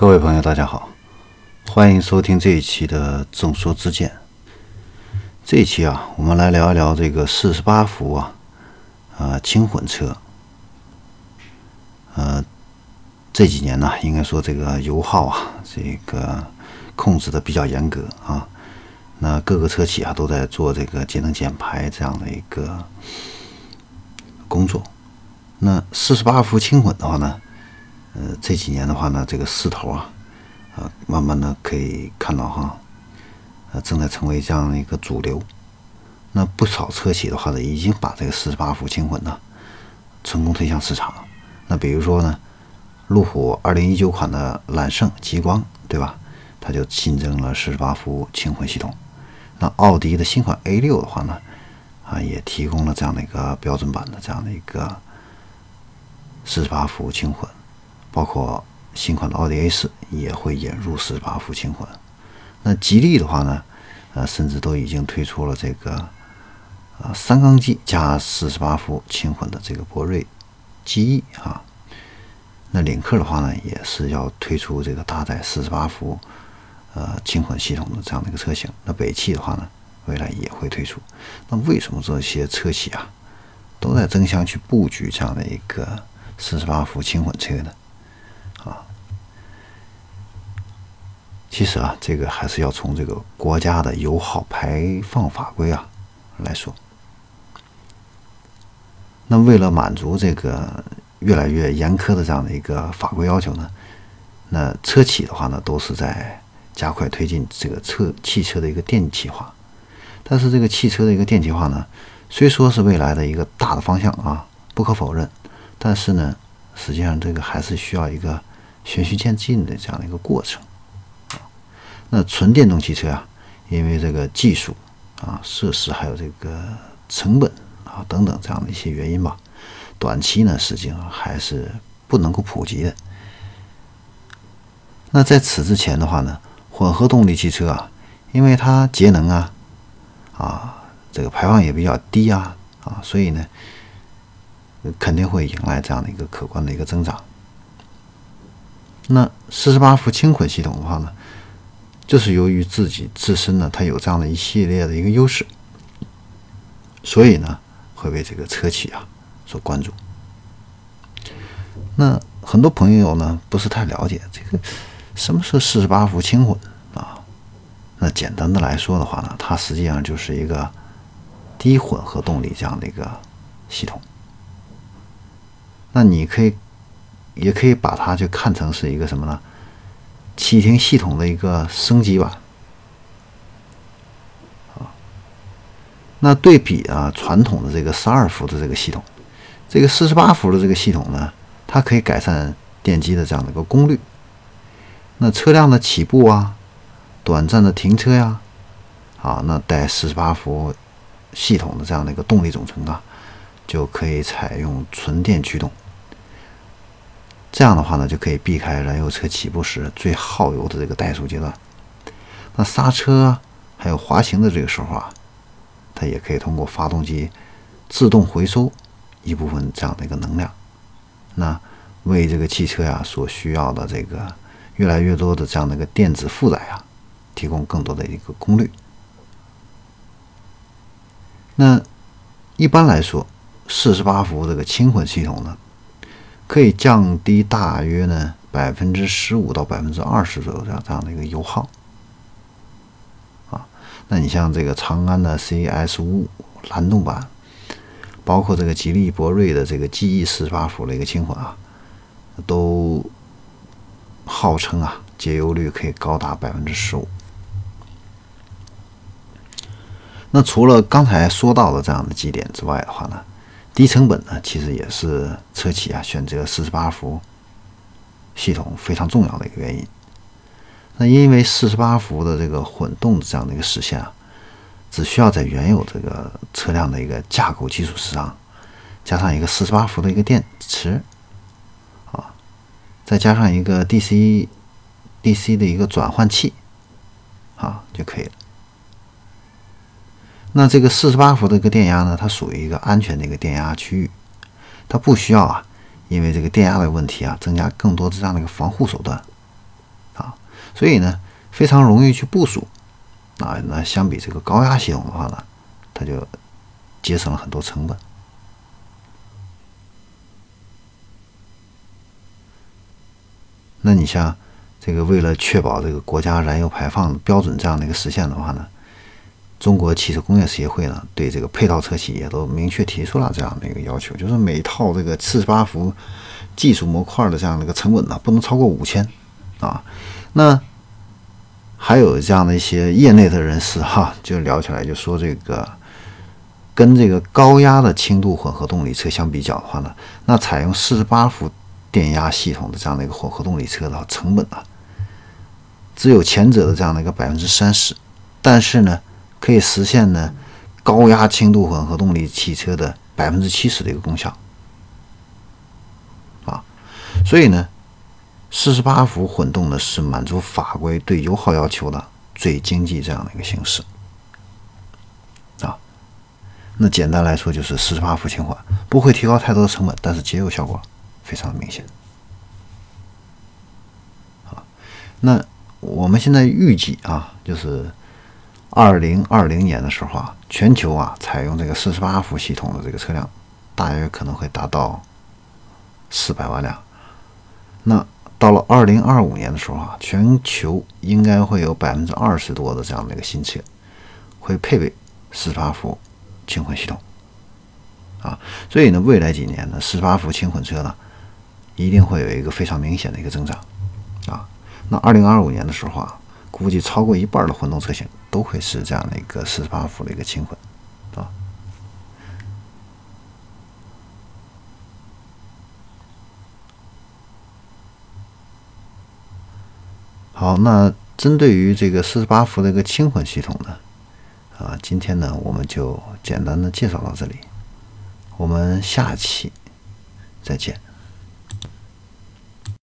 各位朋友，大家好，欢迎收听这一期的众说之见。这一期啊，我们来聊一聊这个四十八伏啊，呃，轻混车。呃，这几年呢，应该说这个油耗啊，这个控制的比较严格啊。那各个车企啊，都在做这个节能减排这样的一个工作。那四十八伏轻混的话呢？呃，这几年的话呢，这个势头啊，啊，慢慢的可以看到哈，呃，正在成为这样的一个主流。那不少车企的话呢，已经把这个四十八伏轻混呢，成功推向市场了。那比如说呢，路虎二零一九款的揽胜、极光，对吧？它就新增了四十八伏轻混系统。那奥迪的新款 A 六的话呢，啊，也提供了这样的一个标准版的这样的一个四十八伏轻混。包括新款的奥迪 A 四也会引入四十八伏轻混，那吉利的话呢，呃，甚至都已经推出了这个呃三缸机加四十八伏轻混的这个博瑞 GE 啊，那领克的话呢，也是要推出这个搭载四十八伏呃轻混系统的这样的一个车型，那北汽的话呢，未来也会推出。那为什么这些车企啊都在争相去布局这样的一个四十八伏轻混车呢？其实啊，这个还是要从这个国家的油耗排放法规啊来说。那为了满足这个越来越严苛的这样的一个法规要求呢，那车企的话呢，都是在加快推进这个车汽车的一个电气化。但是这个汽车的一个电气化呢，虽说是未来的一个大的方向啊，不可否认，但是呢，实际上这个还是需要一个循序渐进的这样的一个过程。那纯电动汽车啊，因为这个技术啊、设施还有这个成本啊等等这样的一些原因吧，短期呢实际上还是不能够普及的。那在此之前的话呢，混合动力汽车啊，因为它节能啊，啊这个排放也比较低啊，啊所以呢，肯定会迎来这样的一个可观的一个增长。那四十八伏轻混系统的话呢？就是由于自己自身呢，它有这样的一系列的一个优势，所以呢，会被这个车企啊所关注。那很多朋友呢，不是太了解这个什么是四十八伏轻混啊？那简单的来说的话呢，它实际上就是一个低混合动力这样的一个系统。那你可以，也可以把它就看成是一个什么呢？启停系统的一个升级版，啊，那对比啊传统的这个十二伏的这个系统，这个四十八伏的这个系统呢，它可以改善电机的这样的一个功率，那车辆的起步啊，短暂的停车呀，啊，那带四十八伏系统的这样的一个动力总成啊，就可以采用纯电驱动。这样的话呢，就可以避开燃油车起步时最耗油的这个怠速阶段。那刹车还有滑行的这个时候啊，它也可以通过发动机自动回收一部分这样的一个能量，那为这个汽车呀所需要的这个越来越多的这样的一个电子负载啊，提供更多的一个功率。那一般来说，四十八伏这个轻混系统呢？可以降低大约呢百分之十五到百分之二十左右这样这样的一个油耗啊。那你像这个长安的 CS 五五蓝动版，包括这个吉利博瑞的这个 GE 四十八伏的一个轻混啊，都号称啊节油率可以高达百分之十五。那除了刚才说到的这样的几点之外的话呢？低成本呢，其实也是车企啊选择四十八伏系统非常重要的一个原因。那因为四十八伏的这个混动这样的一个实现啊，只需要在原有这个车辆的一个架构基础之上，加上一个四十八伏的一个电池啊，再加上一个 DC DC 的一个转换器啊就可以了。那这个四十八伏的一个电压呢，它属于一个安全的一个电压区域，它不需要啊，因为这个电压的问题啊，增加更多的这样的一个防护手段啊所以呢，非常容易去部署。啊，那相比这个高压系统的话呢，它就节省了很多成本。那你像这个，为了确保这个国家燃油排放标准这样的一个实现的话呢，中国汽车工业协会呢，对这个配套车企也都明确提出了这样的一个要求，就是每套这个四十八伏技术模块的这样的一个成本呢，不能超过五千啊。那还有这样的一些业内的人士哈，就聊起来就说这个，跟这个高压的轻度混合动力车相比较的话呢，那采用四十八伏电压系统的这样的一个混合动力车的成本啊，只有前者的这样的一个百分之三十，但是呢，可以实现呢高压轻度混合动力汽车的百分之七十的一个功效啊，所以呢。四十八伏混动呢，是满足法规对油耗要求的最经济这样的一个形式啊。那简单来说，就是四十八伏轻混，不会提高太多的成本，但是节油效果非常明显啊。那我们现在预计啊，就是二零二零年的时候啊，全球啊采用这个四十八伏系统的这个车辆，大约可能会达到四百万辆。那到了二零二五年的时候啊，全球应该会有百分之二十多的这样的一个新车会配备四十八伏轻混系统啊，所以呢，未来几年呢，四十八伏轻混车呢一定会有一个非常明显的一个增长啊。那二零二五年的时候啊，估计超过一半的混动车型都会是这样的一个四十八伏的一个轻混。啊好，那针对于这个四十八伏的一个轻混系统呢，啊，今天呢我们就简单的介绍到这里，我们下期再见。